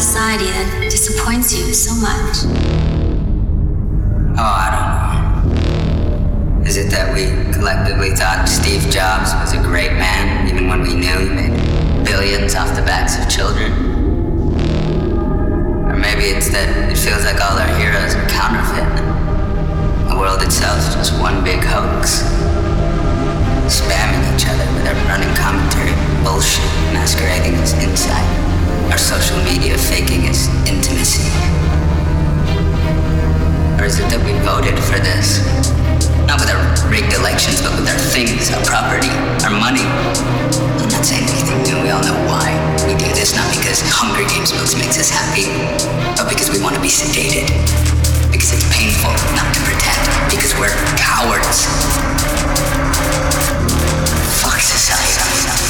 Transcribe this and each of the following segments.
society that disappoints you so much? Oh, I don't know. Is it that we collectively thought Steve Jobs was a great man, even when we knew he made billions off the backs of children? Or maybe it's that it feels like all our heroes are counterfeit. The world itself is just one big hoax. Spamming each other with our running commentary, bullshit masquerading as insight. Our social media faking as intimacy. Or is it that we voted for this? Not with our rigged elections, but with our things, our property, our money. I'm not saying anything new, we all know why we do this. Not because Hunger Games books makes us happy, but because we want to be sedated. Because it's painful not to pretend. Because we're cowards. Fuck society.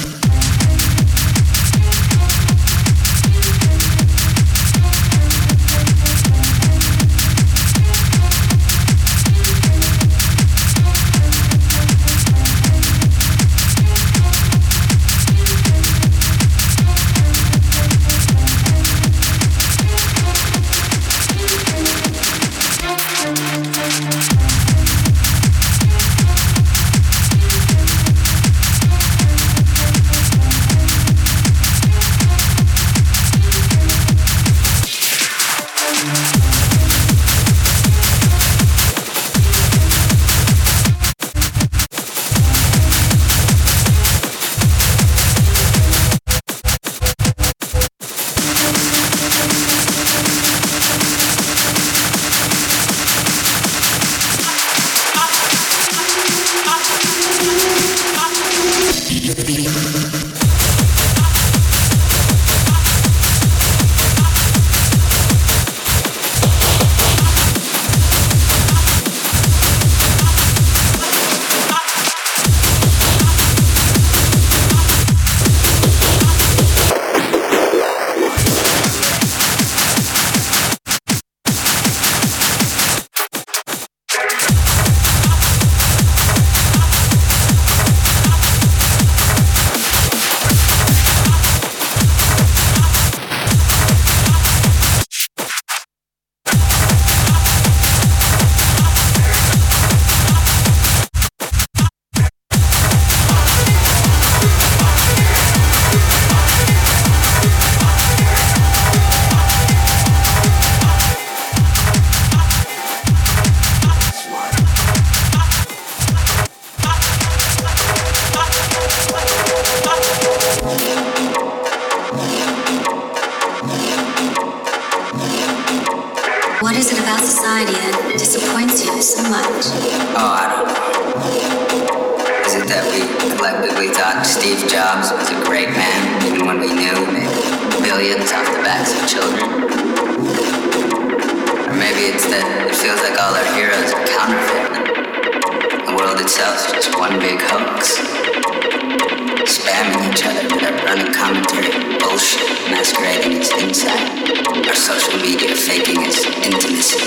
social media faking as intimacy.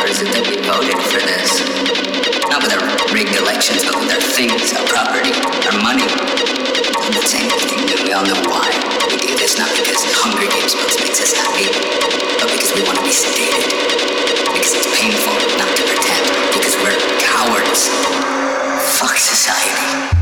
Or is it that we voted for this? Not with our rigged elections, but with our things, our property, our money. I'm not saying anything new, we all know why we do this. Not because Hunger Games books makes us happy, but because we want to be sedated. Because it's painful not to pretend. Because we're cowards. Fuck society.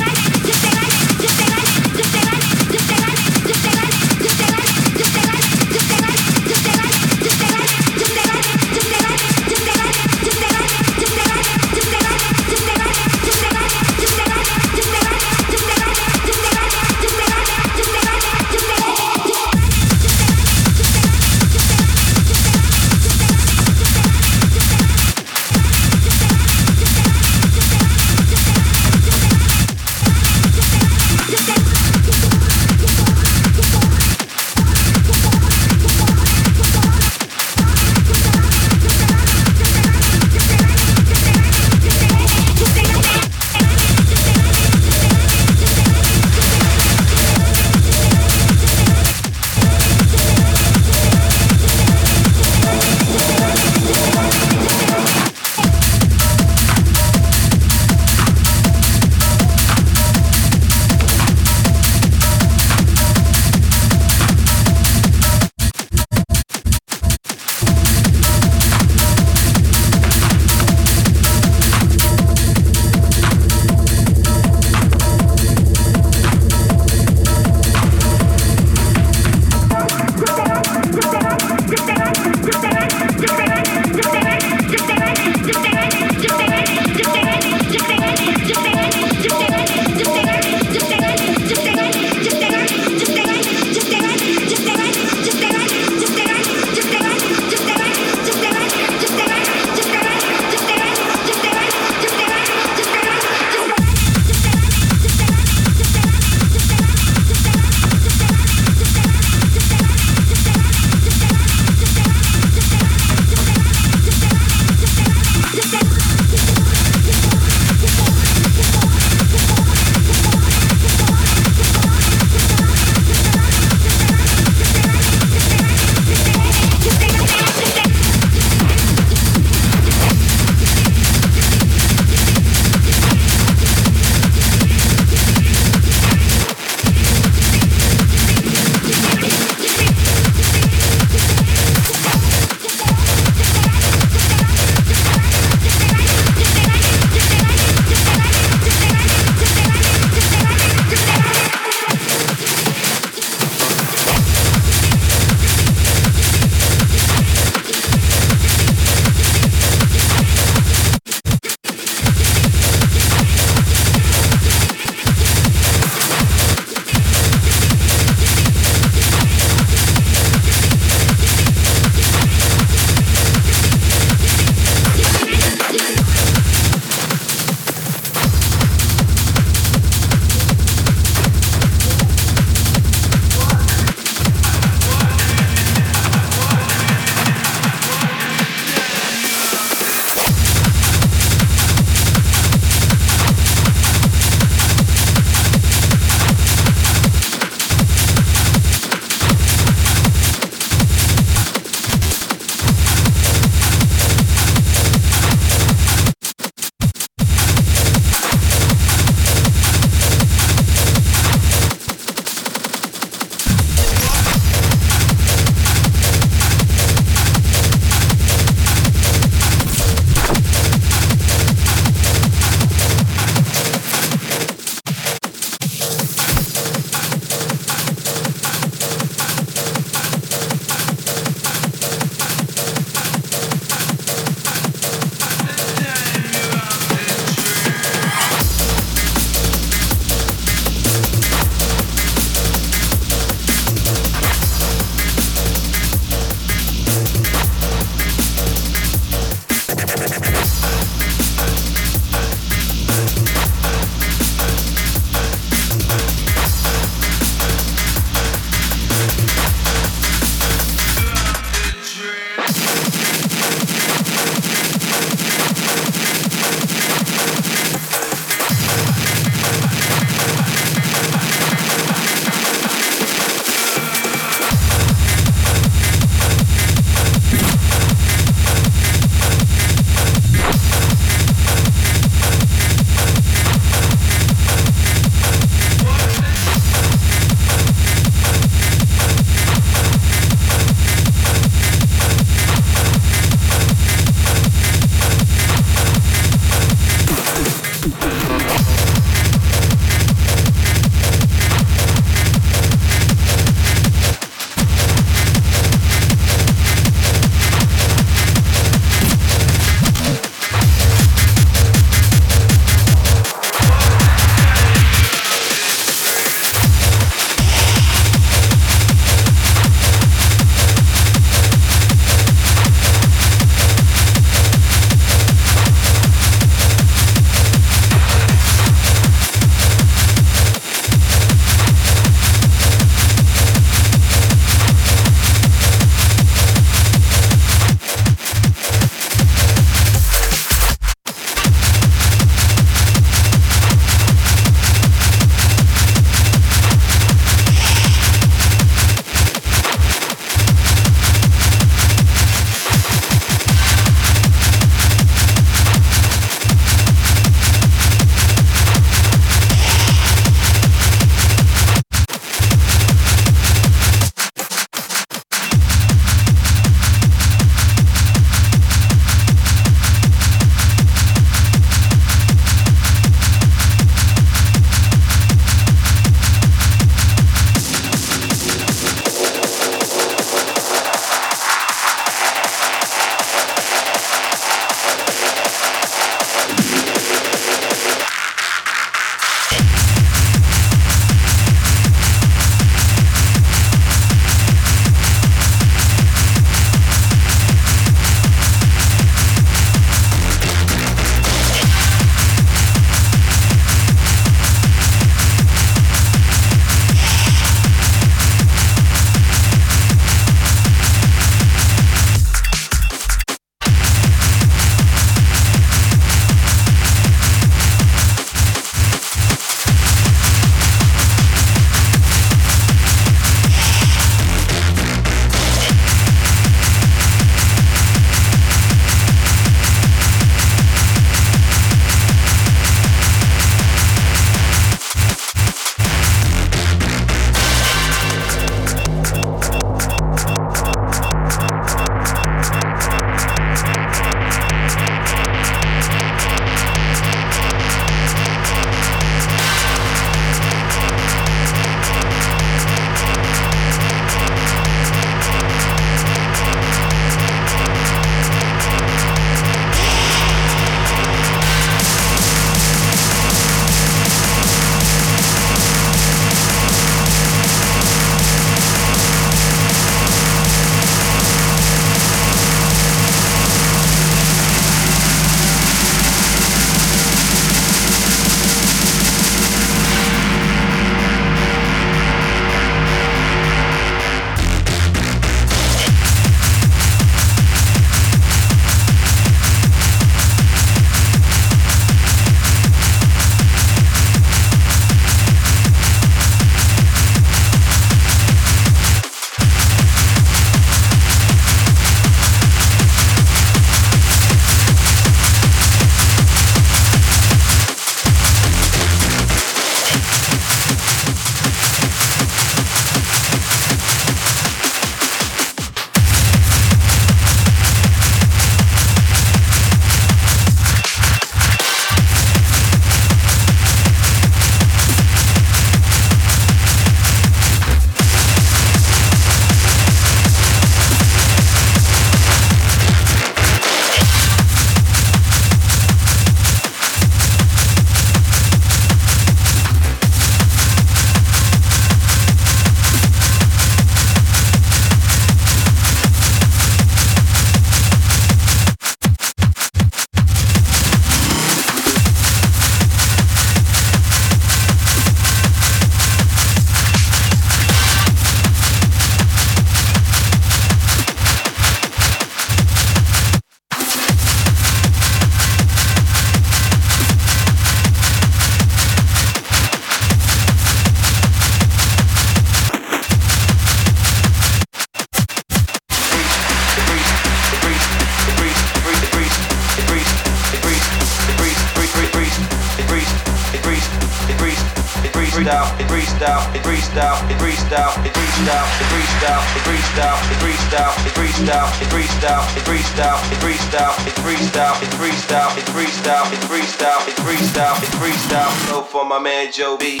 Freestyle, it freestyle, it freestyle, it freestyle, it freestyle, it freestyle, it freestyle, it freestyle, it freestyle, it freestyle, it freestyle, it freestyle, it freestyle, it freestyle, it freestyle, it freestyle, it freestyle, it freestyle. Go for my man Joe B.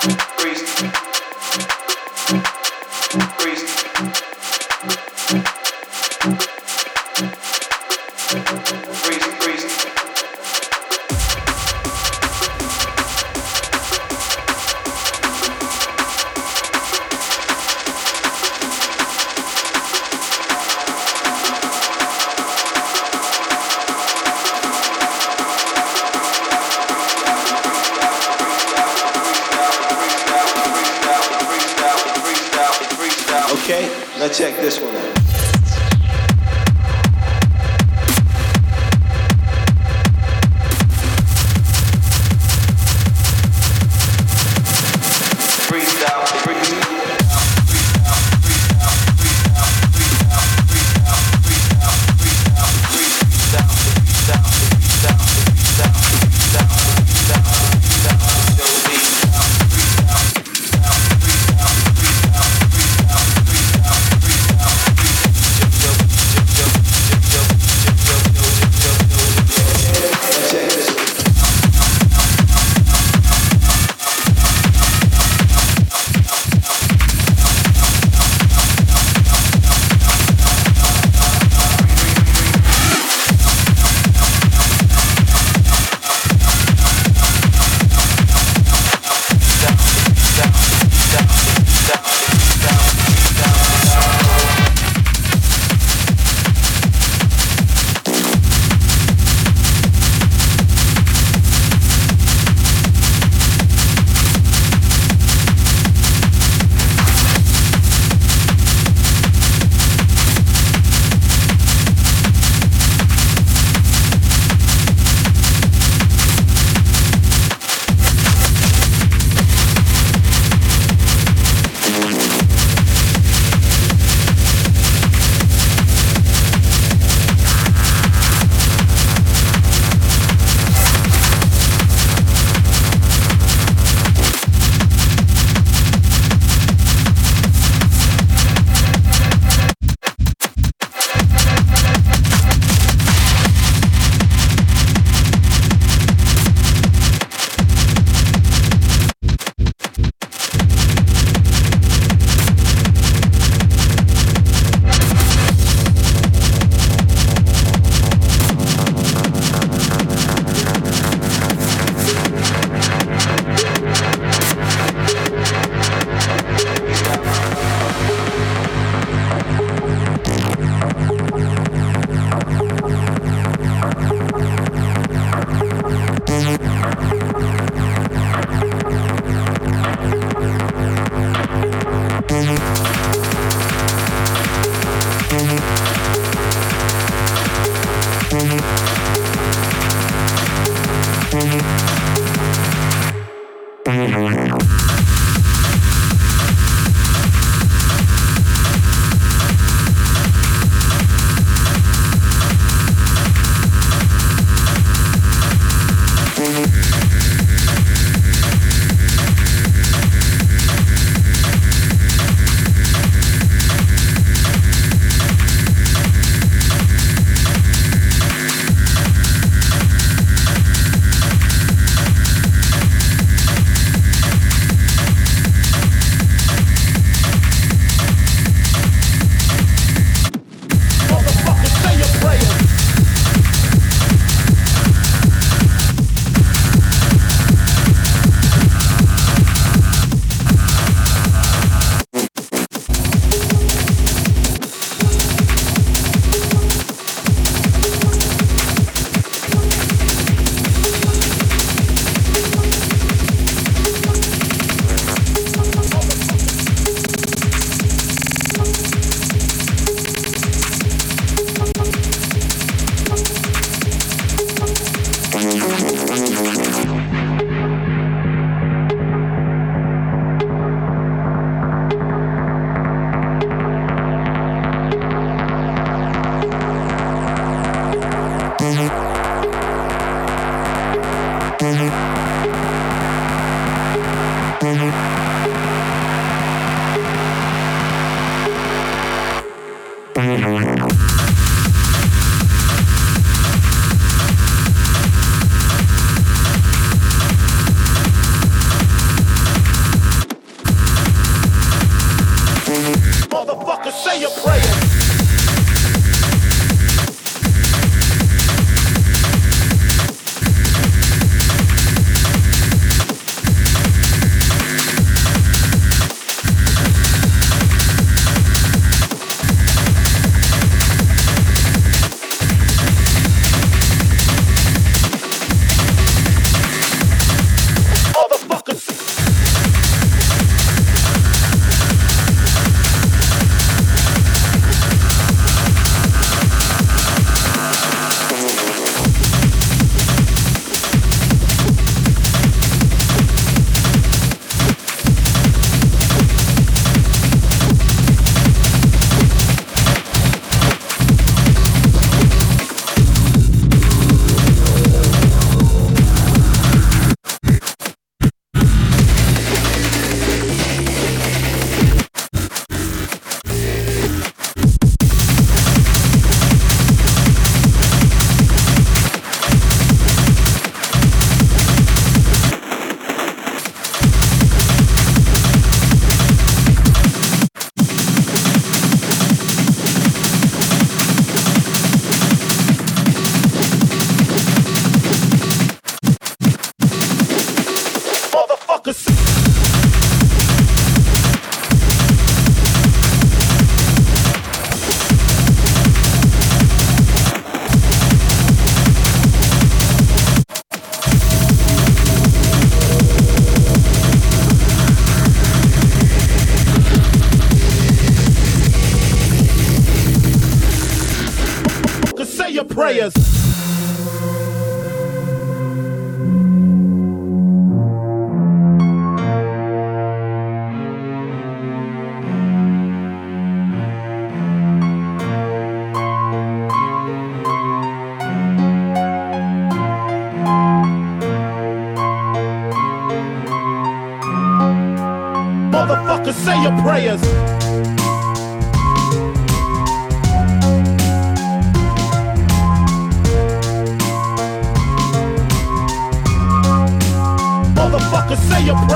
Freeze.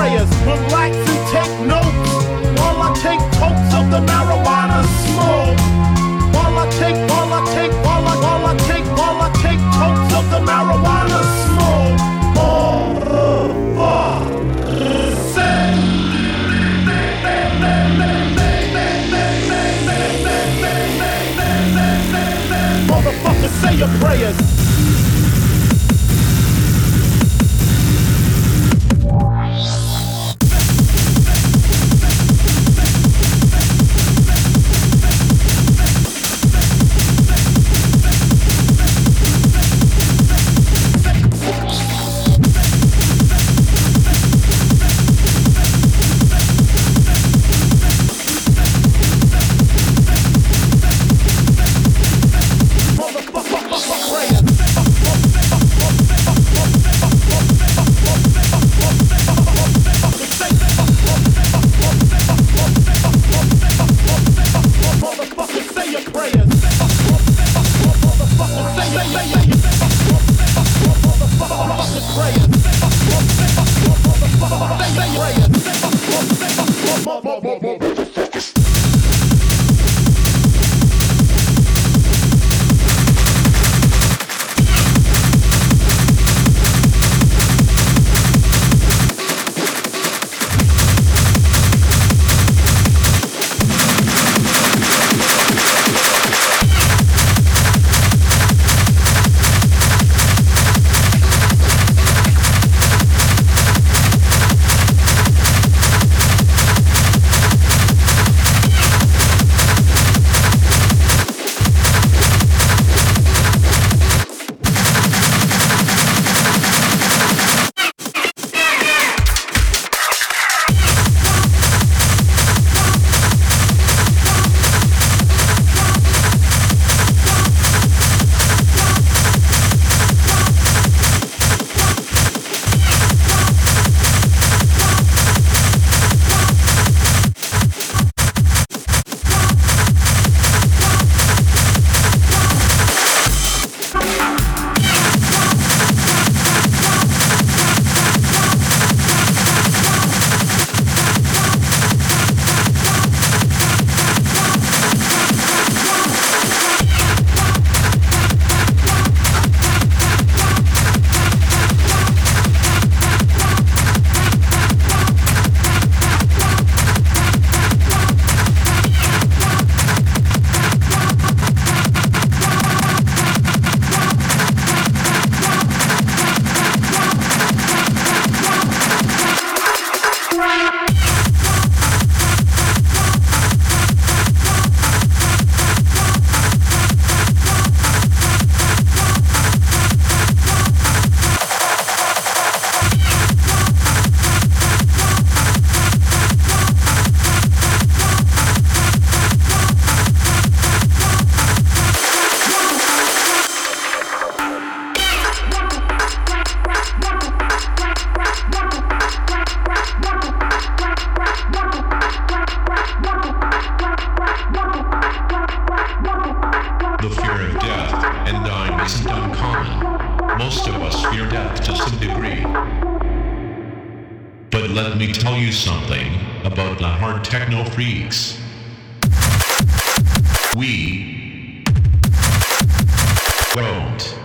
Prayers. Relax and take notes. While I take totes of the marijuana smoke. While I take, while I take, while I, while I take, while I take totes of the marijuana smoke. Motherfucker, say. Motherfucker, say your prayers. Fear of death and dying isn't uncommon. Most of us fear death to some degree. But let me tell you something about the hard techno freaks. We won't